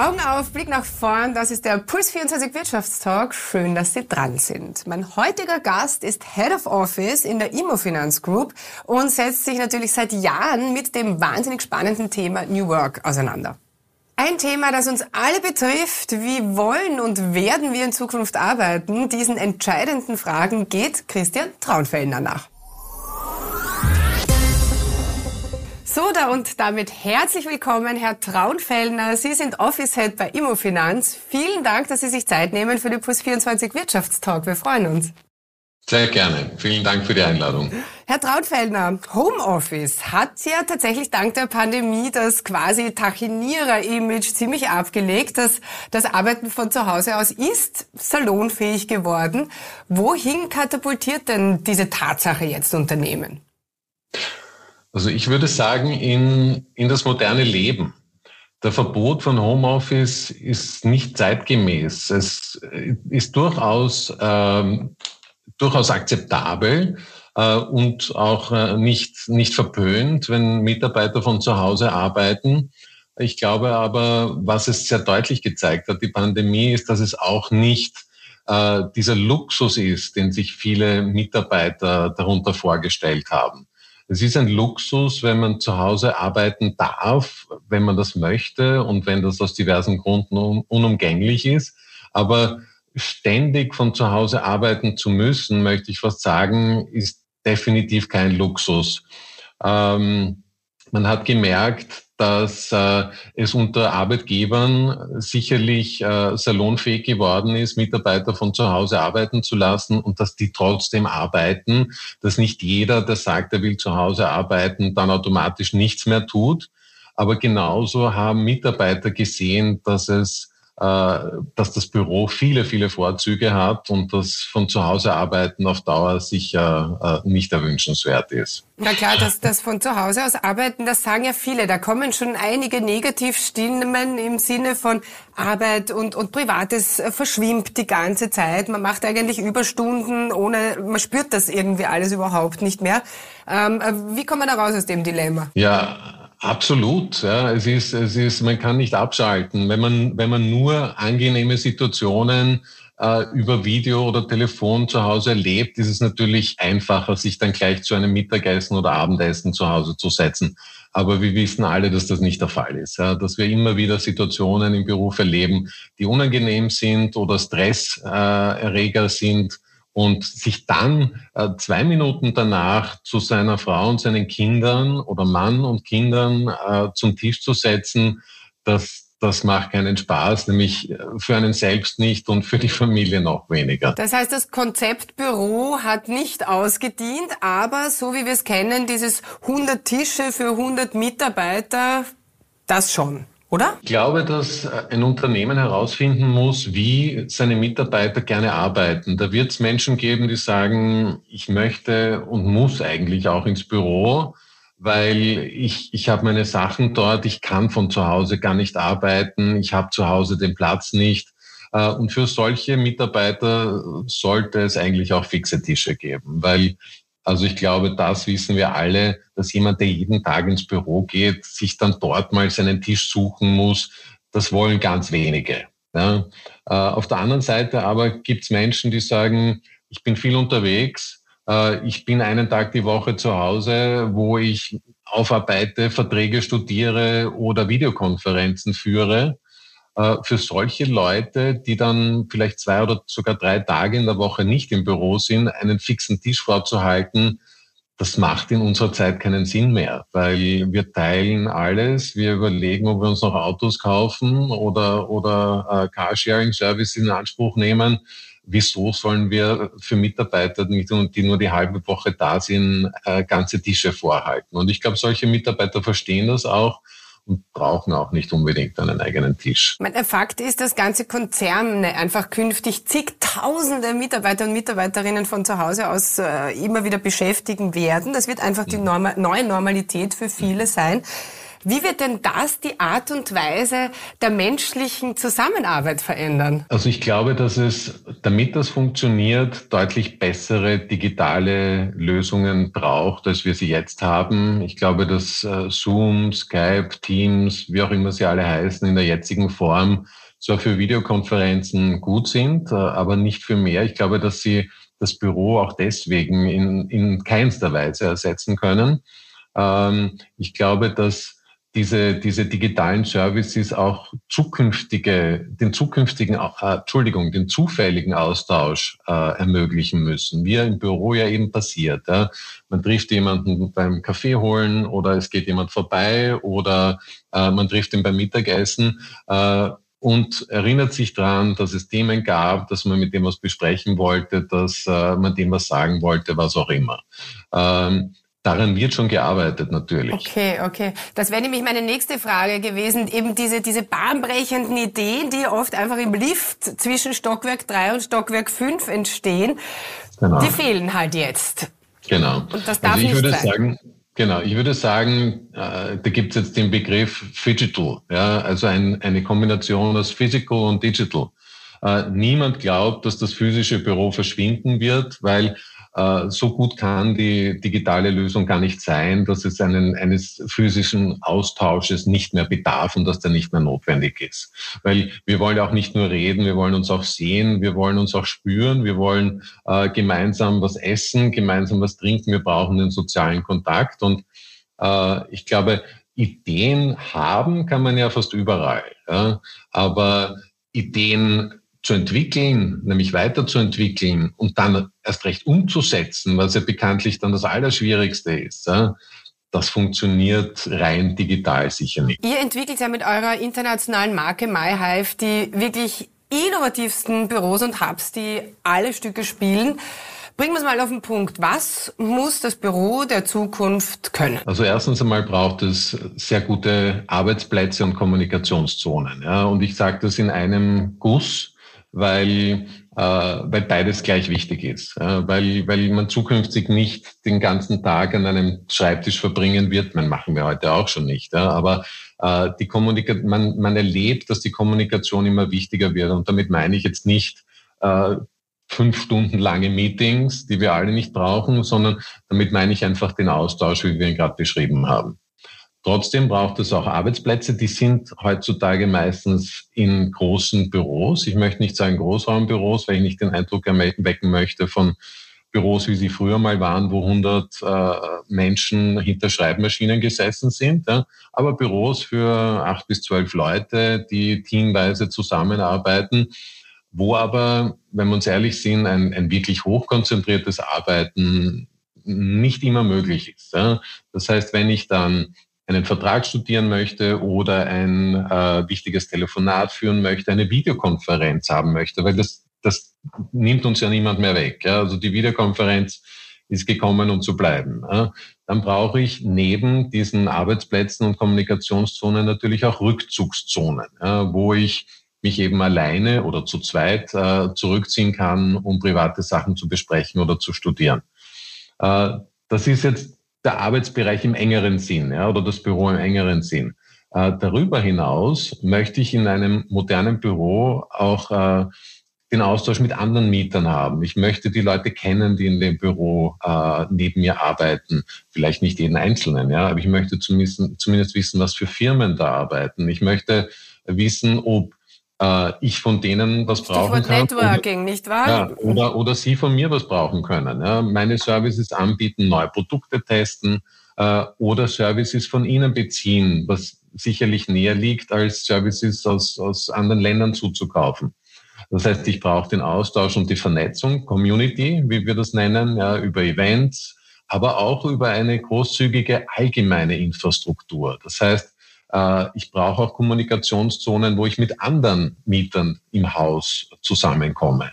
Augen auf, Blick nach vorn, das ist der Puls 24 Wirtschaftstalk. Schön, dass Sie dran sind. Mein heutiger Gast ist Head of Office in der Immofinanz Group und setzt sich natürlich seit Jahren mit dem wahnsinnig spannenden Thema New Work auseinander. Ein Thema, das uns alle betrifft. Wie wollen und werden wir in Zukunft arbeiten? Diesen entscheidenden Fragen geht Christian Traunfellner nach. So, da und damit herzlich willkommen, Herr Traunfellner. Sie sind Office Head bei Immofinanz. Vielen Dank, dass Sie sich Zeit nehmen für den Plus 24 Wirtschaftstalk. Wir freuen uns. Sehr gerne. Vielen Dank für die Einladung. Herr Trautfellner, Homeoffice hat ja tatsächlich dank der Pandemie das quasi Tachinierer-Image ziemlich abgelegt. Das, das Arbeiten von zu Hause aus ist salonfähig geworden. Wohin katapultiert denn diese Tatsache jetzt Unternehmen? Also ich würde sagen, in, in das moderne Leben. Der Verbot von Homeoffice ist nicht zeitgemäß. Es ist durchaus, ähm, durchaus akzeptabel äh, und auch äh, nicht, nicht verpönt, wenn Mitarbeiter von zu Hause arbeiten. Ich glaube aber, was es sehr deutlich gezeigt hat, die Pandemie, ist, dass es auch nicht äh, dieser Luxus ist, den sich viele Mitarbeiter darunter vorgestellt haben. Es ist ein Luxus, wenn man zu Hause arbeiten darf, wenn man das möchte und wenn das aus diversen Gründen unumgänglich ist. Aber ständig von zu Hause arbeiten zu müssen, möchte ich fast sagen, ist definitiv kein Luxus. Ähm, man hat gemerkt, dass äh, es unter Arbeitgebern sicherlich äh, salonfähig geworden ist, Mitarbeiter von zu Hause arbeiten zu lassen und dass die trotzdem arbeiten, dass nicht jeder, der sagt, er will zu Hause arbeiten, dann automatisch nichts mehr tut. Aber genauso haben Mitarbeiter gesehen, dass es dass das Büro viele, viele Vorzüge hat und dass von zu Hause arbeiten auf Dauer sicher äh, nicht erwünschenswert ist. Na klar, das, das von zu Hause aus arbeiten, das sagen ja viele. Da kommen schon einige Negativstimmen im Sinne von Arbeit und, und Privates verschwimmt die ganze Zeit. Man macht eigentlich Überstunden ohne, man spürt das irgendwie alles überhaupt nicht mehr. Ähm, wie kommt man da raus aus dem Dilemma? Ja, Absolut. Ja. Es ist, es ist, man kann nicht abschalten. Wenn man, wenn man nur angenehme Situationen äh, über Video oder Telefon zu Hause erlebt, ist es natürlich einfacher, sich dann gleich zu einem Mittagessen oder Abendessen zu Hause zu setzen. Aber wir wissen alle, dass das nicht der Fall ist. Ja. Dass wir immer wieder Situationen im Beruf erleben, die unangenehm sind oder Stresserreger äh, sind und sich dann äh, zwei Minuten danach zu seiner Frau und seinen Kindern oder Mann und Kindern äh, zum Tisch zu setzen, das, das macht keinen Spaß, nämlich für einen selbst nicht und für die Familie noch weniger. Das heißt, das Konzept Büro hat nicht ausgedient, aber so wie wir es kennen, dieses 100 Tische für 100 Mitarbeiter, das schon oder? Ich glaube, dass ein Unternehmen herausfinden muss, wie seine Mitarbeiter gerne arbeiten. Da wird es Menschen geben, die sagen, ich möchte und muss eigentlich auch ins Büro, weil ich, ich habe meine Sachen dort, ich kann von zu Hause gar nicht arbeiten, ich habe zu Hause den Platz nicht. Äh, und für solche Mitarbeiter sollte es eigentlich auch fixe Tische geben, weil also ich glaube, das wissen wir alle, dass jemand, der jeden Tag ins Büro geht, sich dann dort mal seinen Tisch suchen muss. Das wollen ganz wenige. Ja. Äh, auf der anderen Seite aber gibt es Menschen, die sagen, ich bin viel unterwegs, äh, ich bin einen Tag die Woche zu Hause, wo ich aufarbeite, Verträge studiere oder Videokonferenzen führe. Äh, für solche Leute, die dann vielleicht zwei oder sogar drei Tage in der Woche nicht im Büro sind, einen fixen Tisch vorzuhalten, das macht in unserer Zeit keinen Sinn mehr, weil wir teilen alles. Wir überlegen, ob wir uns noch Autos kaufen oder, oder äh, Carsharing-Service in Anspruch nehmen. Wieso sollen wir für Mitarbeiter, die nur die halbe Woche da sind, äh, ganze Tische vorhalten? Und ich glaube, solche Mitarbeiter verstehen das auch und brauchen auch nicht unbedingt einen eigenen Tisch. Der Fakt ist, dass ganze Konzerne einfach künftig zigtausende Mitarbeiter und Mitarbeiterinnen von zu Hause aus äh, immer wieder beschäftigen werden. Das wird einfach die mhm. Norma neue Normalität für viele sein. Wie wird denn das die Art und Weise der menschlichen Zusammenarbeit verändern? Also ich glaube, dass es, damit das funktioniert, deutlich bessere digitale Lösungen braucht, als wir sie jetzt haben. Ich glaube, dass äh, Zoom, Skype, Teams, wie auch immer sie alle heißen, in der jetzigen Form zwar für Videokonferenzen gut sind, äh, aber nicht für mehr. Ich glaube, dass sie das Büro auch deswegen in, in keinster Weise ersetzen können. Ähm, ich glaube, dass diese, diese digitalen Services auch zukünftige, den zukünftigen, äh, Entschuldigung, den zufälligen Austausch äh, ermöglichen müssen, wie im Büro ja eben passiert. Ja. Man trifft jemanden beim Kaffee holen oder es geht jemand vorbei oder äh, man trifft ihn beim Mittagessen. Äh, und erinnert sich daran, dass es Themen gab, dass man mit dem was besprechen wollte, dass äh, man dem was sagen wollte, was auch immer. Ähm, Daran wird schon gearbeitet, natürlich. Okay, okay. Das wäre nämlich meine nächste Frage gewesen. Eben diese, diese bahnbrechenden Ideen, die oft einfach im Lift zwischen Stockwerk 3 und Stockwerk 5 entstehen, genau. die fehlen halt jetzt. Genau. Und das darf also ich nicht würde sein. sagen, Genau, ich würde sagen, äh, da gibt es jetzt den Begriff Digital, ja, also ein, eine Kombination aus Physical und Digital. Äh, niemand glaubt, dass das physische Büro verschwinden wird, weil so gut kann die digitale Lösung gar nicht sein, dass es einen, eines physischen Austausches nicht mehr bedarf und dass der nicht mehr notwendig ist. Weil wir wollen auch nicht nur reden, wir wollen uns auch sehen, wir wollen uns auch spüren, wir wollen äh, gemeinsam was essen, gemeinsam was trinken, wir brauchen den sozialen Kontakt und äh, ich glaube, Ideen haben kann man ja fast überall, ja? aber Ideen zu entwickeln, nämlich weiterzuentwickeln und dann erst recht umzusetzen, was ja bekanntlich dann das Allerschwierigste ist. Ja? Das funktioniert rein digital sicher nicht. Ihr entwickelt ja mit eurer internationalen Marke MyHive die wirklich innovativsten Büros und Hubs, die alle Stücke spielen. Bringen wir es mal auf den Punkt. Was muss das Büro der Zukunft können? Also erstens einmal braucht es sehr gute Arbeitsplätze und Kommunikationszonen. Ja, und ich sage das in einem Guss weil, äh, weil beides gleich wichtig ist. Äh, weil, weil man zukünftig nicht den ganzen Tag an einem Schreibtisch verbringen wird. Man machen wir heute auch schon nicht. Ja, aber äh, die Kommunikation, man, man erlebt, dass die Kommunikation immer wichtiger wird. Und damit meine ich jetzt nicht äh, fünf Stunden lange Meetings, die wir alle nicht brauchen, sondern damit meine ich einfach den Austausch, wie wir ihn gerade beschrieben haben. Trotzdem braucht es auch Arbeitsplätze, die sind heutzutage meistens in großen Büros. Ich möchte nicht sagen Großraumbüros, weil ich nicht den Eindruck erwecken möchte von Büros, wie sie früher mal waren, wo 100 äh, Menschen hinter Schreibmaschinen gesessen sind. Ja. Aber Büros für acht bis zwölf Leute, die teamweise zusammenarbeiten, wo aber, wenn wir uns ehrlich sind, ein, ein wirklich hochkonzentriertes Arbeiten nicht immer möglich ist. Das heißt, wenn ich dann einen Vertrag studieren möchte oder ein äh, wichtiges Telefonat führen möchte, eine Videokonferenz haben möchte, weil das, das nimmt uns ja niemand mehr weg. Ja? Also die Videokonferenz ist gekommen, um zu bleiben. Ja? Dann brauche ich neben diesen Arbeitsplätzen und Kommunikationszonen natürlich auch Rückzugszonen, ja? wo ich mich eben alleine oder zu zweit äh, zurückziehen kann, um private Sachen zu besprechen oder zu studieren. Äh, das ist jetzt der Arbeitsbereich im engeren Sinn ja, oder das Büro im engeren Sinn. Äh, darüber hinaus möchte ich in einem modernen Büro auch äh, den Austausch mit anderen Mietern haben. Ich möchte die Leute kennen, die in dem Büro äh, neben mir arbeiten. Vielleicht nicht jeden Einzelnen, ja, aber ich möchte zumindest, zumindest wissen, was für Firmen da arbeiten. Ich möchte wissen, ob äh, ich von denen was Stichwort brauchen kann. Networking, oder, nicht wahr? Ja, oder, oder sie von mir was brauchen können. Ja. Meine Services anbieten, neue Produkte testen äh, oder Services von ihnen beziehen, was sicherlich näher liegt, als Services aus, aus anderen Ländern zuzukaufen. Das heißt, ich brauche den Austausch und die Vernetzung, Community, wie wir das nennen, ja, über Events, aber auch über eine großzügige allgemeine Infrastruktur. Das heißt, ich brauche auch Kommunikationszonen, wo ich mit anderen Mietern im Haus zusammenkomme.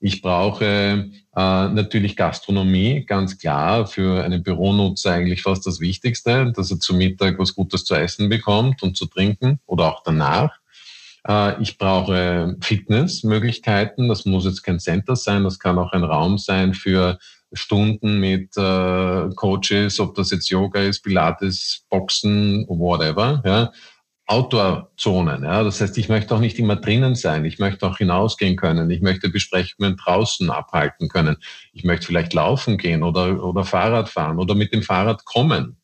Ich brauche äh, natürlich Gastronomie, ganz klar, für einen Büronutzer eigentlich fast das Wichtigste, dass er zu Mittag was Gutes zu essen bekommt und zu trinken oder auch danach. Äh, ich brauche Fitnessmöglichkeiten. Das muss jetzt kein Center sein, das kann auch ein Raum sein für Stunden mit äh, Coaches, ob das jetzt Yoga ist, Pilates, Boxen, whatever, ja, Outdoor-Zonen. Ja. Das heißt, ich möchte auch nicht immer drinnen sein. Ich möchte auch hinausgehen können. Ich möchte Besprechungen draußen abhalten können. Ich möchte vielleicht laufen gehen oder, oder Fahrrad fahren oder mit dem Fahrrad kommen.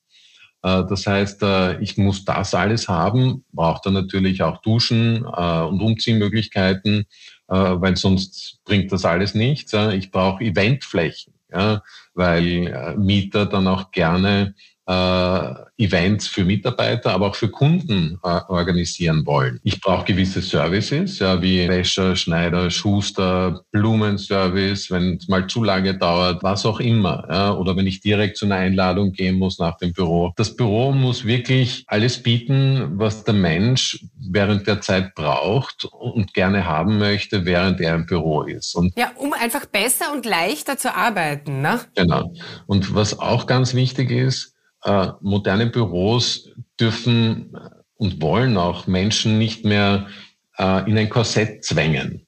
Äh, das heißt, äh, ich muss das alles haben, brauche dann natürlich auch Duschen äh, und Umziehmöglichkeiten, weil sonst bringt das alles nichts. Ich brauche Eventflächen, weil Mieter dann auch gerne äh, Events für Mitarbeiter, aber auch für Kunden äh, organisieren wollen. Ich brauche gewisse Services, ja, wie Wäscher, Schneider, Schuster, Blumenservice, wenn es mal zu lange dauert, was auch immer. Ja, oder wenn ich direkt zu einer Einladung gehen muss nach dem Büro. Das Büro muss wirklich alles bieten, was der Mensch während der Zeit braucht und gerne haben möchte, während er im Büro ist. Und ja, um einfach besser und leichter zu arbeiten. Ne? Genau. Und was auch ganz wichtig ist, äh, moderne Büros dürfen und wollen auch Menschen nicht mehr äh, in ein Korsett zwängen,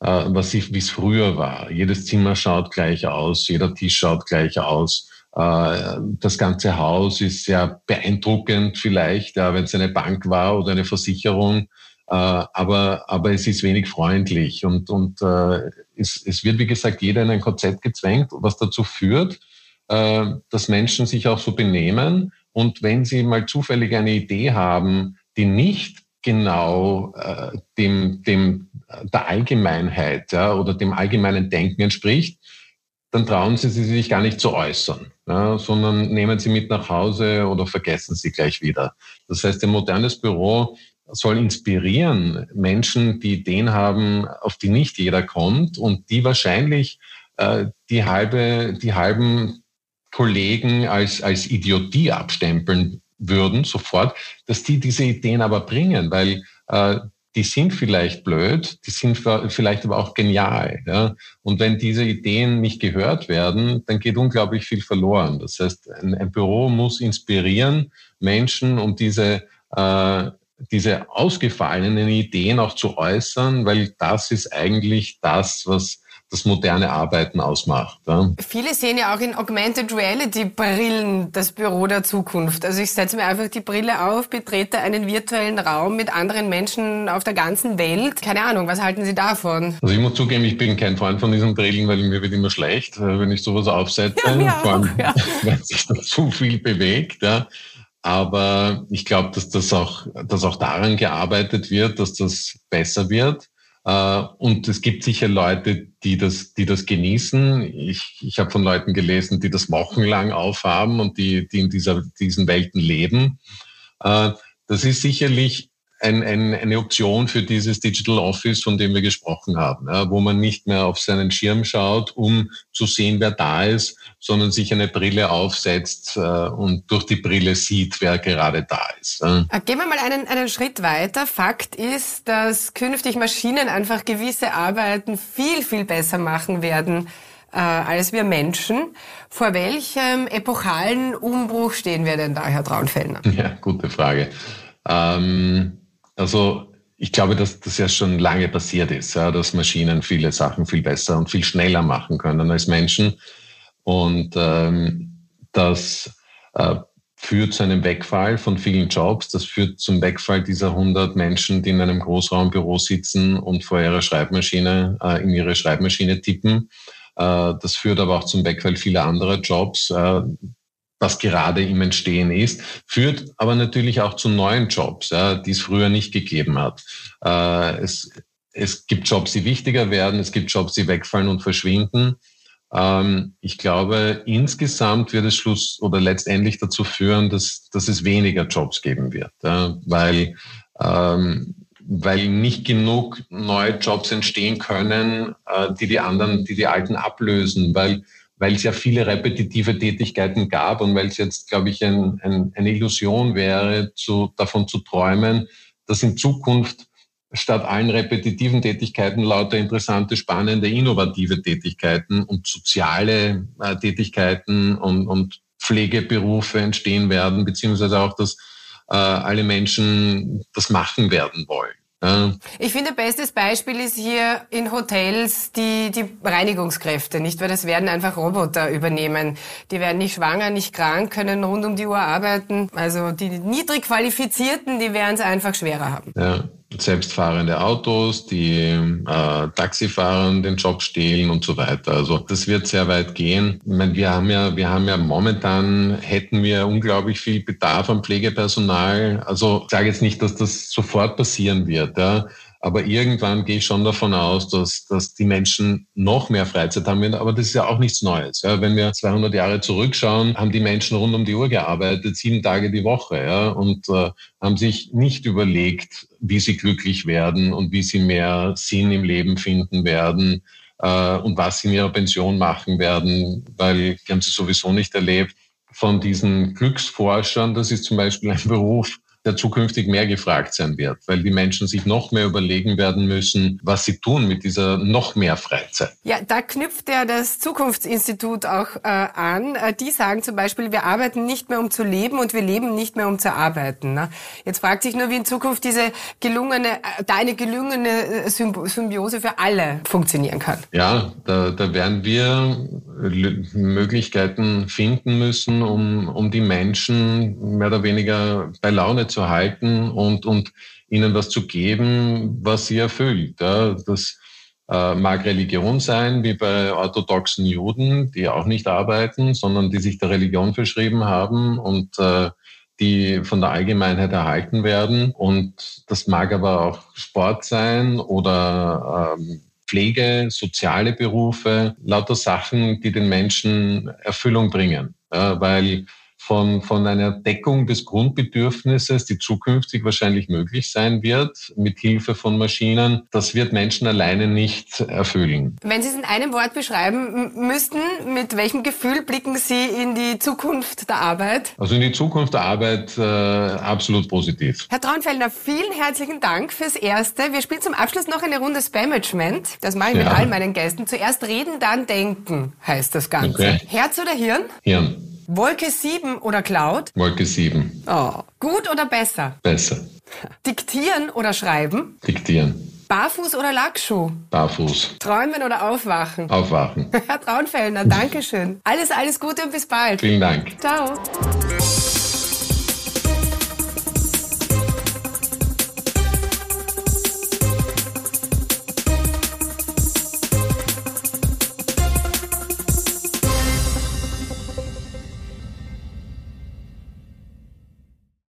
äh, was wie es früher war. Jedes Zimmer schaut gleich aus, jeder Tisch schaut gleich aus. Äh, das ganze Haus ist sehr beeindruckend vielleicht, ja, wenn es eine Bank war oder eine Versicherung. Äh, aber, aber es ist wenig freundlich und, und äh, es, es wird, wie gesagt, jeder in ein Korsett gezwängt, was dazu führt, äh, dass Menschen sich auch so benehmen. Und wenn sie mal zufällig eine Idee haben, die nicht genau äh, dem, dem der Allgemeinheit ja, oder dem allgemeinen Denken entspricht, dann trauen sie sich gar nicht zu äußern, ja, sondern nehmen sie mit nach Hause oder vergessen sie gleich wieder. Das heißt, ein modernes Büro soll inspirieren Menschen, die Ideen haben, auf die nicht jeder kommt und die wahrscheinlich äh, die halbe, die halben Kollegen als, als Idiotie abstempeln würden, sofort, dass die diese Ideen aber bringen, weil äh, die sind vielleicht blöd, die sind vielleicht aber auch genial. Ja? Und wenn diese Ideen nicht gehört werden, dann geht unglaublich viel verloren. Das heißt, ein, ein Büro muss inspirieren Menschen, um diese, äh, diese ausgefallenen Ideen auch zu äußern, weil das ist eigentlich das, was das moderne Arbeiten ausmacht. Ja. Viele sehen ja auch in Augmented Reality Brillen das Büro der Zukunft. Also ich setze mir einfach die Brille auf, betrete einen virtuellen Raum mit anderen Menschen auf der ganzen Welt. Keine Ahnung, was halten Sie davon? Also ich muss zugeben, ich bin kein Freund von diesen Brillen, weil mir wird immer schlecht, äh, wenn ich sowas aufsetze. Ja, vor allem, ja. wenn sich da zu viel bewegt. Ja. Aber ich glaube, dass das auch, dass auch daran gearbeitet wird, dass das besser wird. Äh, und es gibt sicher Leute, die das, die das genießen. Ich, ich habe von Leuten gelesen, die das wochenlang aufhaben und die, die in dieser, diesen Welten leben. Äh, das ist sicherlich ein, ein, eine Option für dieses Digital Office, von dem wir gesprochen haben, ja, wo man nicht mehr auf seinen Schirm schaut, um zu sehen, wer da ist, sondern sich eine Brille aufsetzt äh, und durch die Brille sieht, wer gerade da ist. Ja. Äh, gehen wir mal einen, einen Schritt weiter. Fakt ist, dass künftig Maschinen einfach gewisse Arbeiten viel, viel besser machen werden äh, als wir Menschen. Vor welchem epochalen Umbruch stehen wir denn da, Herr Traunfellner? Ja, gute Frage. Ähm also ich glaube, dass das ja schon lange passiert ist, ja, dass Maschinen viele Sachen viel besser und viel schneller machen können als Menschen. Und ähm, das äh, führt zu einem Wegfall von vielen Jobs. Das führt zum Wegfall dieser 100 Menschen, die in einem Großraumbüro sitzen und vor ihrer Schreibmaschine, äh, in ihre Schreibmaschine tippen. Äh, das führt aber auch zum Wegfall vieler anderer Jobs. Äh, was gerade im Entstehen ist, führt aber natürlich auch zu neuen Jobs, ja, die es früher nicht gegeben hat. Äh, es, es gibt Jobs, die wichtiger werden, es gibt Jobs, die wegfallen und verschwinden. Ähm, ich glaube, insgesamt wird es Schluss oder letztendlich dazu führen, dass, dass es weniger Jobs geben wird, ja, weil, ähm, weil nicht genug neue Jobs entstehen können, äh, die die anderen, die die alten ablösen, weil weil es ja viele repetitive Tätigkeiten gab und weil es jetzt, glaube ich, ein, ein, eine Illusion wäre, zu, davon zu träumen, dass in Zukunft statt allen repetitiven Tätigkeiten lauter interessante, spannende, innovative Tätigkeiten und soziale äh, Tätigkeiten und, und Pflegeberufe entstehen werden, beziehungsweise auch, dass äh, alle Menschen das machen werden wollen. Ich finde, bestes Beispiel ist hier in Hotels die, die Reinigungskräfte, nicht? Weil das werden einfach Roboter übernehmen. Die werden nicht schwanger, nicht krank, können rund um die Uhr arbeiten. Also die niedrig qualifizierten, die werden es einfach schwerer haben. Ja selbstfahrende Autos, die äh, Taxifahrern den Job stehlen und so weiter. Also das wird sehr weit gehen. Ich meine, wir haben ja, wir haben ja momentan hätten wir unglaublich viel Bedarf an Pflegepersonal. Also ich sage jetzt nicht, dass das sofort passieren wird. Ja. Aber irgendwann gehe ich schon davon aus, dass, dass die Menschen noch mehr Freizeit haben werden. Aber das ist ja auch nichts Neues. Ja. Wenn wir 200 Jahre zurückschauen, haben die Menschen rund um die Uhr gearbeitet, sieben Tage die Woche, ja, und äh, haben sich nicht überlegt, wie sie glücklich werden und wie sie mehr Sinn im Leben finden werden äh, und was sie in ihrer Pension machen werden, weil die haben sie sowieso nicht erlebt. Von diesen Glücksforschern, das ist zum Beispiel ein Beruf, der zukünftig mehr gefragt sein wird, weil die Menschen sich noch mehr überlegen werden müssen, was sie tun mit dieser noch mehr Freizeit. Ja, da knüpft ja das Zukunftsinstitut auch äh, an. Äh, die sagen zum Beispiel, wir arbeiten nicht mehr um zu leben und wir leben nicht mehr um zu arbeiten. Ne? Jetzt fragt sich nur, wie in Zukunft diese gelungene, äh, deine gelungene äh, Symbiose für alle funktionieren kann. Ja, da, da werden wir Möglichkeiten finden müssen, um, um die Menschen mehr oder weniger bei Laune zu halten und, und ihnen was zu geben, was sie erfüllt. Ja, das äh, mag Religion sein, wie bei orthodoxen Juden, die auch nicht arbeiten, sondern die sich der Religion verschrieben haben und äh, die von der Allgemeinheit erhalten werden. Und das mag aber auch Sport sein oder ähm, Pflege, soziale Berufe, lauter Sachen, die den Menschen Erfüllung bringen. Ja, weil von, von einer Deckung des Grundbedürfnisses, die zukünftig wahrscheinlich möglich sein wird, mit Hilfe von Maschinen, das wird Menschen alleine nicht erfüllen. Wenn Sie es in einem Wort beschreiben müssten, mit welchem Gefühl blicken Sie in die Zukunft der Arbeit? Also in die Zukunft der Arbeit äh, absolut positiv. Herr Traunfellner, vielen herzlichen Dank fürs Erste. Wir spielen zum Abschluss noch eine Runde Spamagement. Das mache ich ja. mit all meinen Gästen. Zuerst reden, dann denken, heißt das Ganze. Okay. Herz oder Hirn? Hirn. Wolke 7 oder Cloud? Wolke 7. Oh. Gut oder besser? Besser. Diktieren oder schreiben? Diktieren. Barfuß oder Lackschuh? Barfuß. Träumen oder aufwachen? Aufwachen. Herr Traunfellner, Dankeschön. Alles, alles Gute und bis bald. Vielen Dank. Ciao.